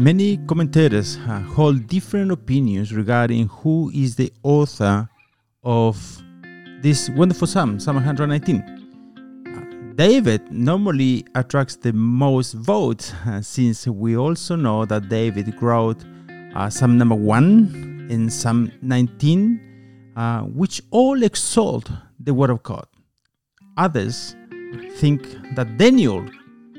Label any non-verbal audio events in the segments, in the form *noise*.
Many commentators uh, hold different opinions regarding who is the author of this wonderful psalm, Psalm 119. Uh, David normally attracts the most votes *laughs* uh, since we also know that David wrote uh, Psalm number 1 and Psalm 19, uh, which all exalt the Word of God. Others think that Daniel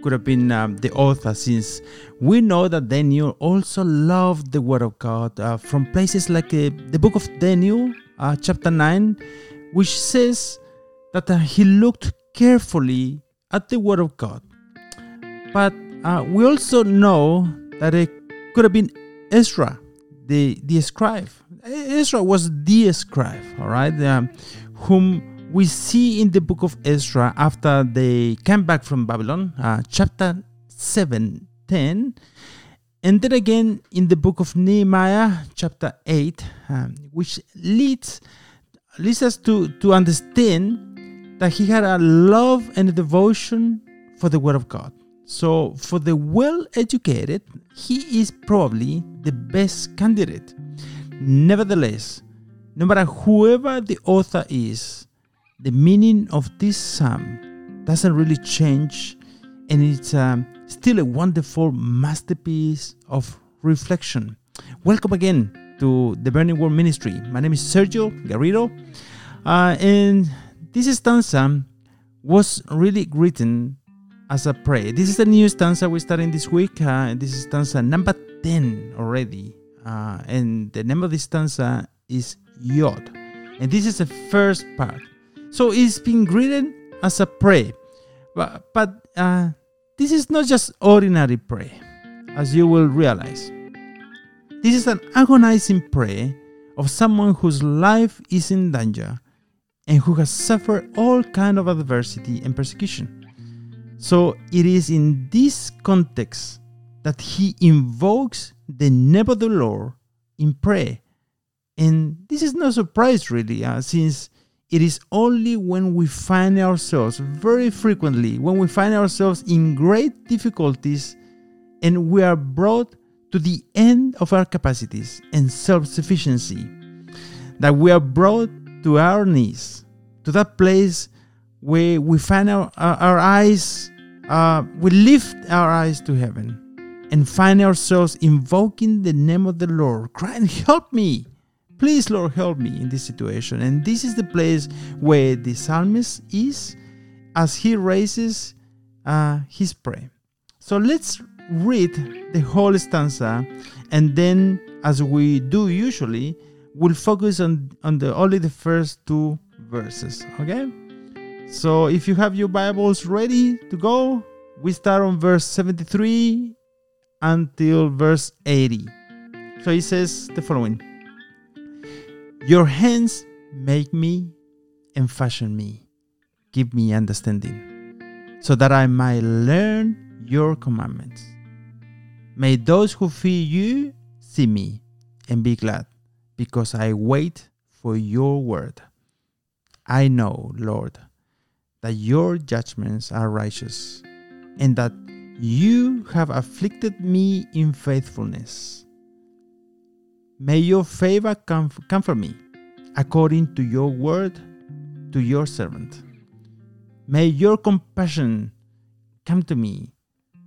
could have been um, the author since we know that Daniel also loved the Word of God uh, from places like uh, the book of Daniel, uh, chapter 9, which says that uh, he looked carefully at the Word of God. But uh, we also know that it could have been Ezra, the, the scribe. Ezra was the scribe, all right, um, whom we see in the book of Ezra after they came back from Babylon, uh, chapter 7, 10, and then again in the book of Nehemiah, chapter 8, um, which leads, leads us to, to understand that he had a love and a devotion for the Word of God. So, for the well educated, he is probably the best candidate. Nevertheless, no matter whoever the author is, the meaning of this psalm doesn't really change, and it's um, still a wonderful masterpiece of reflection. Welcome again to the Burning Word Ministry. My name is Sergio Garrido, uh, and this stanza was really written as a prayer. This is the new stanza we're starting this week. Uh, this is stanza number 10 already. Uh, and the name of this stanza is Yod. And this is the first part. So it's been greeted as a prayer. But, but uh, this is not just ordinary prayer, as you will realize. This is an agonizing prayer of someone whose life is in danger and who has suffered all kind of adversity and persecution. So it is in this context that he invokes the name of the Lord in prayer. And this is no surprise, really, uh, since it is only when we find ourselves, very frequently, when we find ourselves in great difficulties and we are brought to the end of our capacities and self sufficiency, that we are brought to our knees, to that place where we find our, our, eyes, uh, we lift our eyes to heaven and find ourselves invoking the name of the Lord, crying, Help me! Please, Lord, help me in this situation. And this is the place where the psalmist is as he raises uh, his prayer. So let's read the whole stanza, and then, as we do usually, we'll focus on, on the only the first two verses. Okay? So if you have your Bibles ready to go, we start on verse 73 until verse 80. So he says the following. Your hands make me and fashion me. Give me understanding, so that I might learn your commandments. May those who fear you see me and be glad, because I wait for your word. I know, Lord, that your judgments are righteous, and that you have afflicted me in faithfulness. May your favor comfort me according to your word to your servant. May your compassion come to me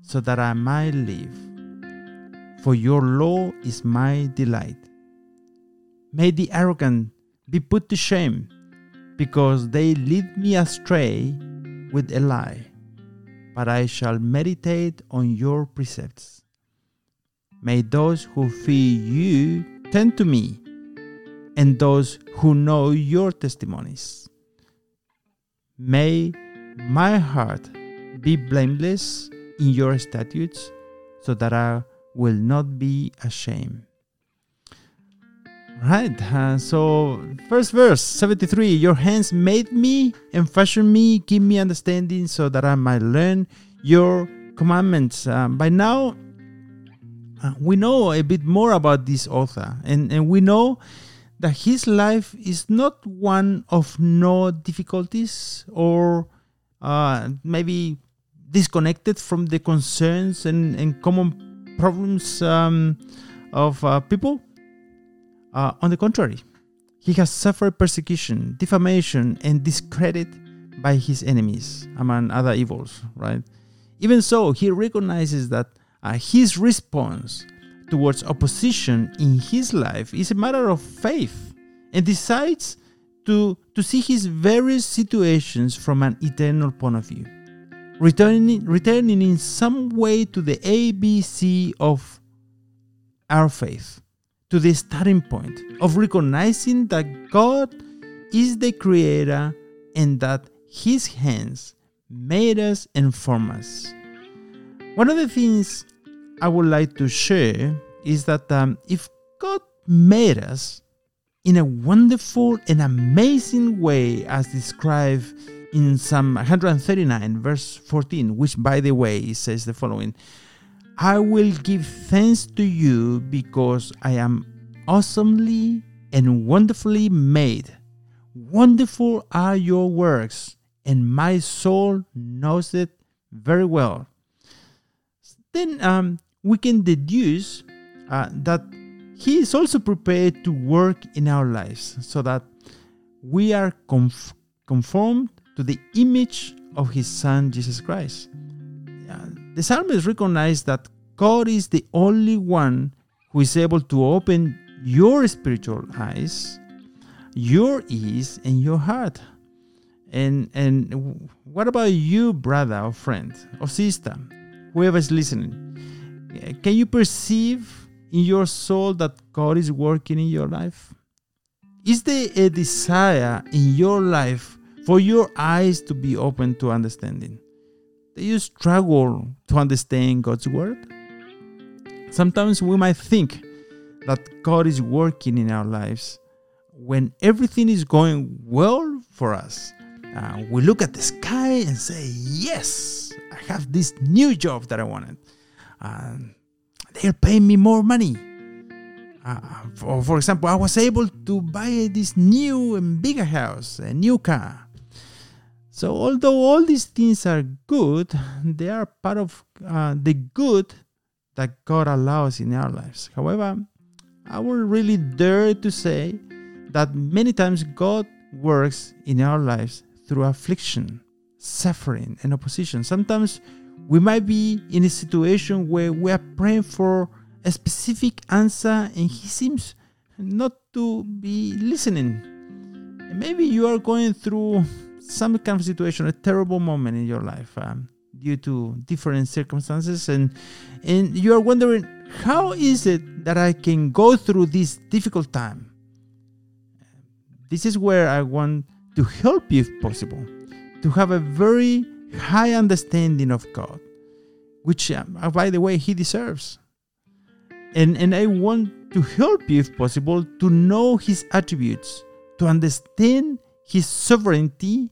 so that I might live. For your law is my delight. May the arrogant be put to shame because they lead me astray with a lie. But I shall meditate on your precepts. May those who fear you turn to me, and those who know your testimonies. May my heart be blameless in your statutes, so that I will not be ashamed. Right, uh, so first verse 73 Your hands made me and fashioned me, give me understanding so that I might learn your commandments. Uh, by now, we know a bit more about this author, and, and we know that his life is not one of no difficulties or uh, maybe disconnected from the concerns and, and common problems um, of uh, people. Uh, on the contrary, he has suffered persecution, defamation, and discredit by his enemies, among other evils, right? Even so, he recognizes that uh, his response towards opposition in his life is a matter of faith and decides to, to see his various situations from an eternal point of view, returning, returning in some way to the ABC of our faith, to the starting point of recognizing that God is the creator and that his hands made us and formed us. One of the things I would like to share is that um, if God made us in a wonderful and amazing way, as described in Psalm 139, verse 14, which, by the way, says the following I will give thanks to you because I am awesomely and wonderfully made. Wonderful are your works, and my soul knows it very well. Then um, we can deduce uh, that He is also prepared to work in our lives so that we are conf- conformed to the image of His Son, Jesus Christ. Uh, the psalmist recognized that God is the only one who is able to open your spiritual eyes, your ears, and your heart. And and what about you, brother or friend or sister, whoever is listening? Can you perceive in your soul that God is working in your life? Is there a desire in your life for your eyes to be open to understanding? Do you struggle to understand God's word? Sometimes we might think that God is working in our lives when everything is going well for us. Uh, we look at the sky and say, Yes, I have this new job that I wanted. Uh, they're paying me more money. Uh, for, for example, I was able to buy this new and bigger house, a new car. So, although all these things are good, they are part of uh, the good that God allows in our lives. However, I will really dare to say that many times God works in our lives through affliction, suffering, and opposition. Sometimes we might be in a situation where we are praying for a specific answer and He seems not to be listening. Maybe you are going through some kind of situation, a terrible moment in your life um, due to different circumstances, and and you are wondering how is it that I can go through this difficult time. This is where I want to help you, if possible, to have a very high understanding of God, which, um, uh, by the way, He deserves. And, and I want to help you, if possible, to know His attributes, to understand His sovereignty,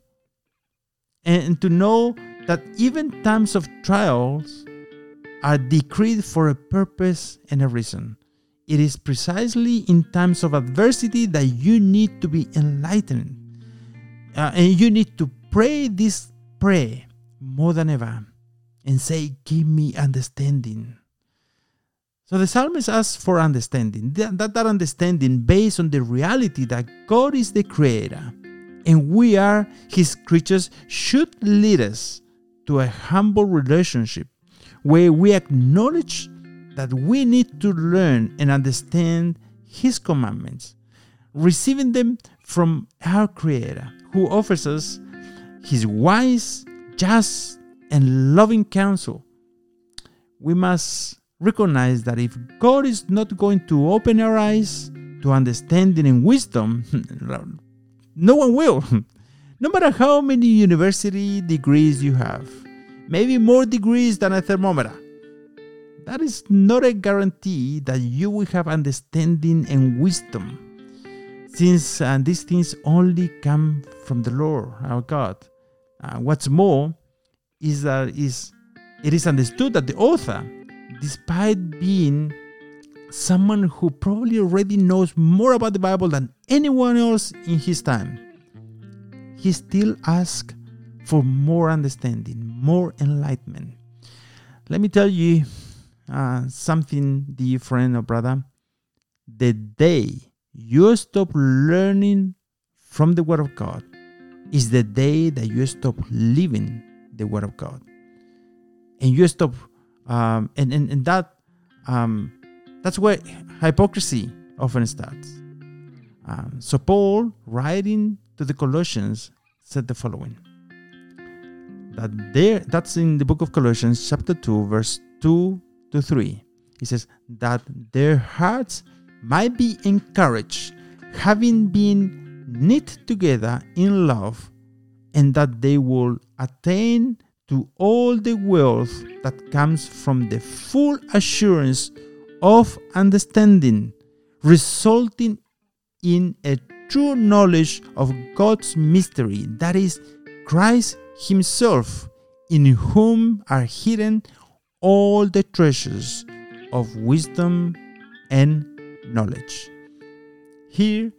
and to know that even times of trials are decreed for a purpose and a reason. It is precisely in times of adversity that you need to be enlightened. Uh, and you need to pray this prayer more than ever and say, Give me understanding. So the psalmist asks for understanding. That, that, that understanding based on the reality that God is the creator and we are his creatures should lead us to a humble relationship where we acknowledge that we need to learn and understand his commandments, receiving them from our creator who offers us his wise just and loving counsel, we must recognize that if God is not going to open our eyes to understanding and wisdom, *laughs* no one will. *laughs* no matter how many university degrees you have, maybe more degrees than a thermometer, that is not a guarantee that you will have understanding and wisdom, since uh, these things only come from the Lord our God. Uh, what's more is that is it is understood that the author, despite being someone who probably already knows more about the Bible than anyone else in his time, he still asks for more understanding, more enlightenment. Let me tell you, uh, something, dear friend or brother, the day you stop learning from the Word of God is the day that you stop living the Word of God. And you stop, um, and, and, and that um, that's where hypocrisy often starts. Um, so Paul, writing to the Colossians, said the following: that there, that's in the book of Colossians, chapter two, verse two to three. He says that their hearts might be encouraged, having been knit together in love, and that they will attain to all the wealth that comes from the full assurance of understanding, resulting in a true knowledge of God's mystery, that is, Christ Himself, in whom are hidden all the treasures of wisdom and knowledge. Here,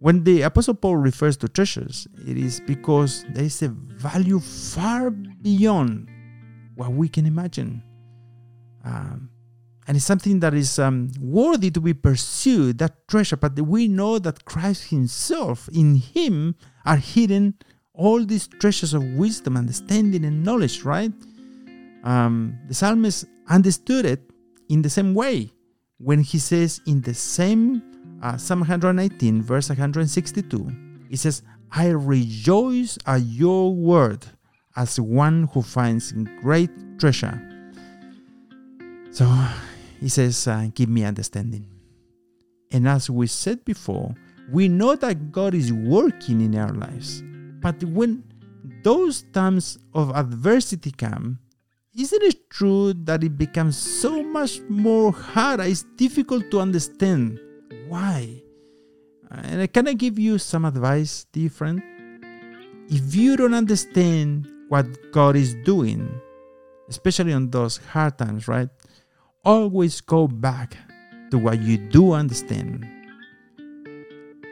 when the Apostle Paul refers to treasures, it is because there is a value far beyond what we can imagine. Um, and it's something that is um, worthy to be pursued, that treasure. But we know that Christ Himself, in Him, are hidden all these treasures of wisdom, understanding, and knowledge, right? Um, the psalmist understood it in the same way when he says in the same uh, Psalm 119, verse 162, he says, I rejoice at your word as one who finds great treasure. So he says, uh, Give me understanding. And as we said before, we know that God is working in our lives. But when those times of adversity come, isn't it true that it becomes so much more hard? It's difficult to understand why. And I can I give you some advice, dear friend? If you don't understand what God is doing, especially on those hard times, right? Always go back to what you do understand,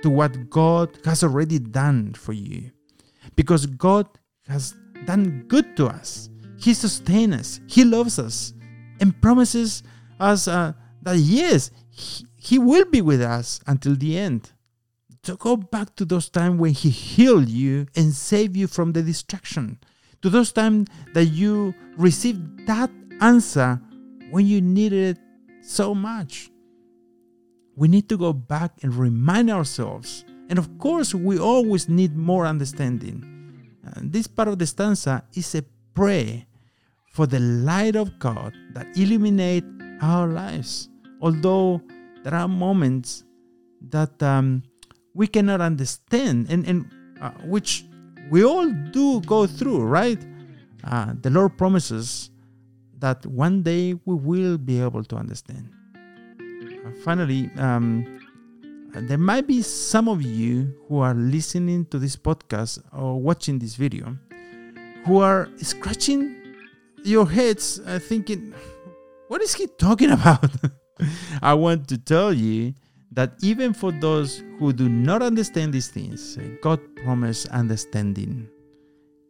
to what God has already done for you. Because God has done good to us. He sustains us, He loves us, and promises us uh, that yes, he, will be with us until the end. To go back to those times when He healed you and saved you from the distraction, to those times that you received that answer when you needed it so much. We need to go back and remind ourselves. And of course, we always need more understanding. And this part of the stanza is a prayer for the light of God that illuminate our lives. Although there are moments that um, we cannot understand and, and uh, which we all do go through, right? Uh, the Lord promises that one day we will be able to understand. Uh, finally, um, there might be some of you who are listening to this podcast or watching this video who are scratching your heads uh, thinking, what is he talking about? *laughs* *laughs* I want to tell you that even for those who do not understand these things, uh, God promised understanding.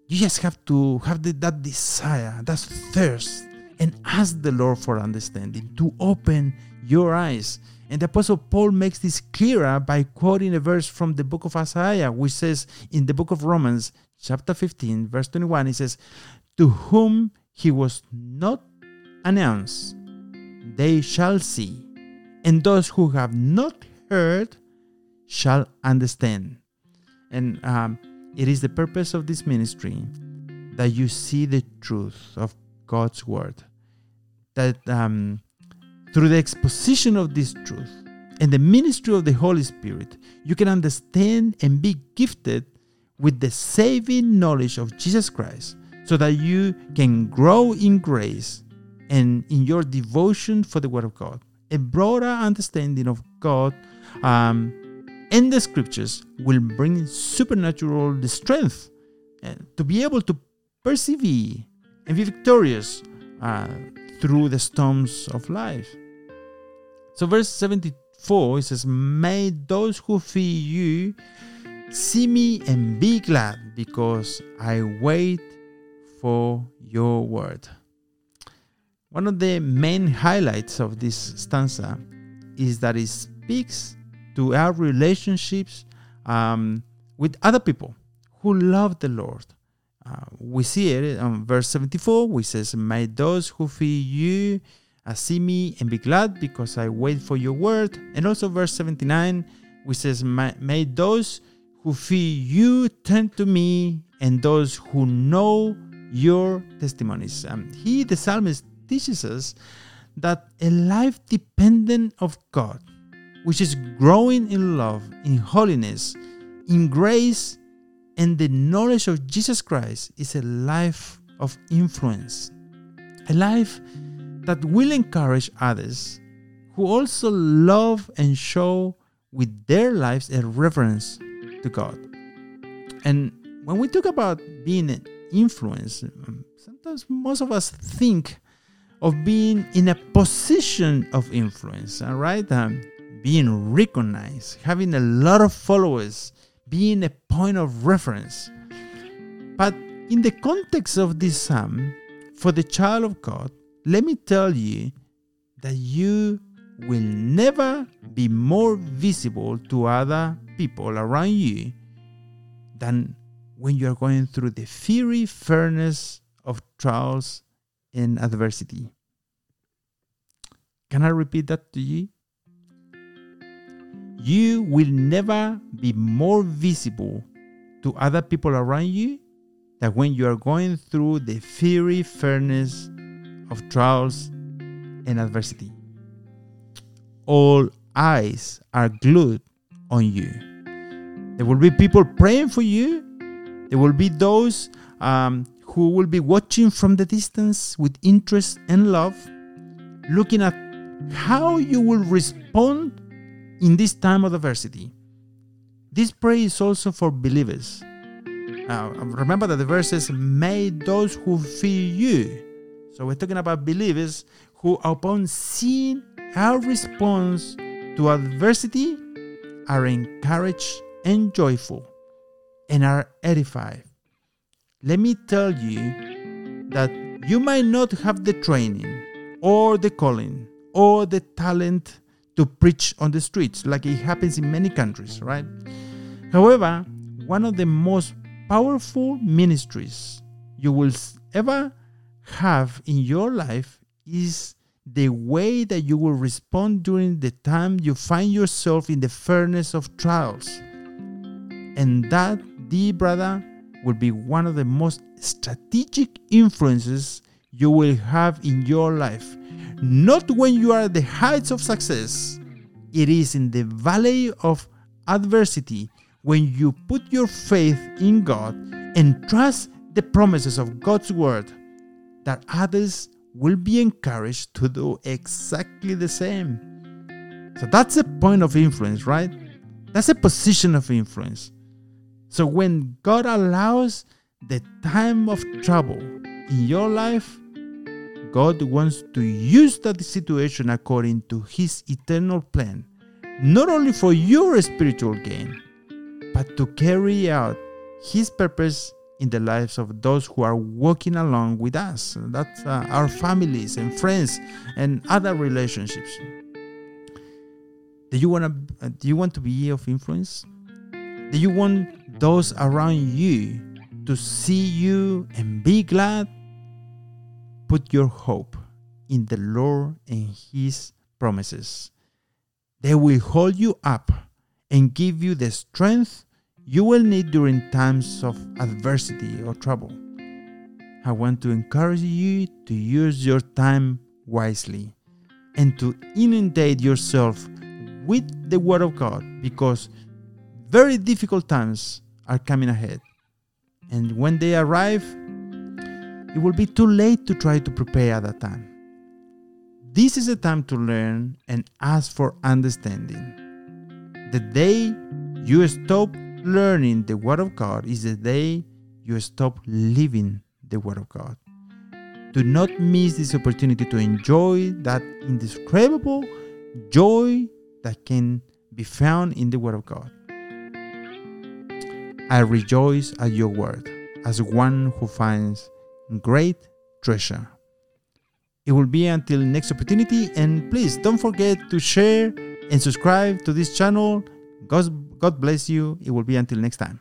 You just have to have the, that desire, that thirst, and ask the Lord for understanding, to open your eyes. And the Apostle Paul makes this clearer by quoting a verse from the book of Isaiah, which says in the book of Romans, chapter 15, verse 21, he says, To whom he was not announced, they shall see, and those who have not heard shall understand. And um, it is the purpose of this ministry that you see the truth of God's word. That um, through the exposition of this truth and the ministry of the Holy Spirit, you can understand and be gifted with the saving knowledge of Jesus Christ so that you can grow in grace and in your devotion for the Word of God. A broader understanding of God um, and the Scriptures will bring supernatural strength uh, to be able to persevere and be victorious uh, through the storms of life. So, verse 74 it says, May those who fear you see me and be glad, because I wait for your word. One of the main highlights of this stanza is that it speaks to our relationships um, with other people who love the Lord. Uh, we see it on verse 74, which says, May those who fear you uh, see me and be glad because I wait for your word. And also verse 79, which says, May, may those who fear you turn to me and those who know your testimonies. Um, he, the psalmist, teaches us that a life dependent of God, which is growing in love, in holiness, in grace, and the knowledge of Jesus Christ, is a life of influence. A life that will encourage others who also love and show with their lives a reverence to God. And when we talk about being an influence, um, sometimes most of us think of being in a position of influence, all right? Um, being recognized, having a lot of followers, being a point of reference. But in the context of this psalm, for the child of God, let me tell you that you will never be more visible to other people around you than when you are going through the fiery furnace of trials in adversity. Can I repeat that to you? You will never be more visible to other people around you than when you are going through the fiery furnace of trials and adversity. All eyes are glued on you. There will be people praying for you. There will be those um, who will be watching from the distance with interest and love, looking at how you will respond in this time of adversity. This prayer is also for believers. Uh, remember that the verse says, May those who fear you. So we're talking about believers who, upon seeing our response to adversity, are encouraged and joyful and are edified let me tell you that you might not have the training or the calling or the talent to preach on the streets like it happens in many countries, right? However, one of the most powerful ministries you will ever have in your life is the way that you will respond during the time you find yourself in the furnace of trials. And that, dear brother, will be one of the most strategic influences you will have in your life. Not when you are at the heights of success, it is in the valley of adversity when you put your faith in God and trust the promises of God's word that others will be encouraged to do exactly the same. So that's a point of influence, right? That's a position of influence. So when God allows the time of trouble in your life, God wants to use that situation according to His eternal plan, not only for your spiritual gain, but to carry out His purpose in the lives of those who are walking along with us. That's uh, our families and friends and other relationships. Do you want to? Uh, do you want to be of influence? Do you want those around you to see you and be glad, put your hope in the Lord and His promises. They will hold you up and give you the strength you will need during times of adversity or trouble. I want to encourage you to use your time wisely and to inundate yourself with the Word of God because very difficult times are coming ahead. And when they arrive, it will be too late to try to prepare at that time. This is a time to learn and ask for understanding. The day you stop learning the Word of God is the day you stop living the Word of God. Do not miss this opportunity to enjoy that indescribable joy that can be found in the Word of God. I rejoice at your word, as one who finds great treasure. It will be until next opportunity. And please don't forget to share and subscribe to this channel. God, God bless you. It will be until next time.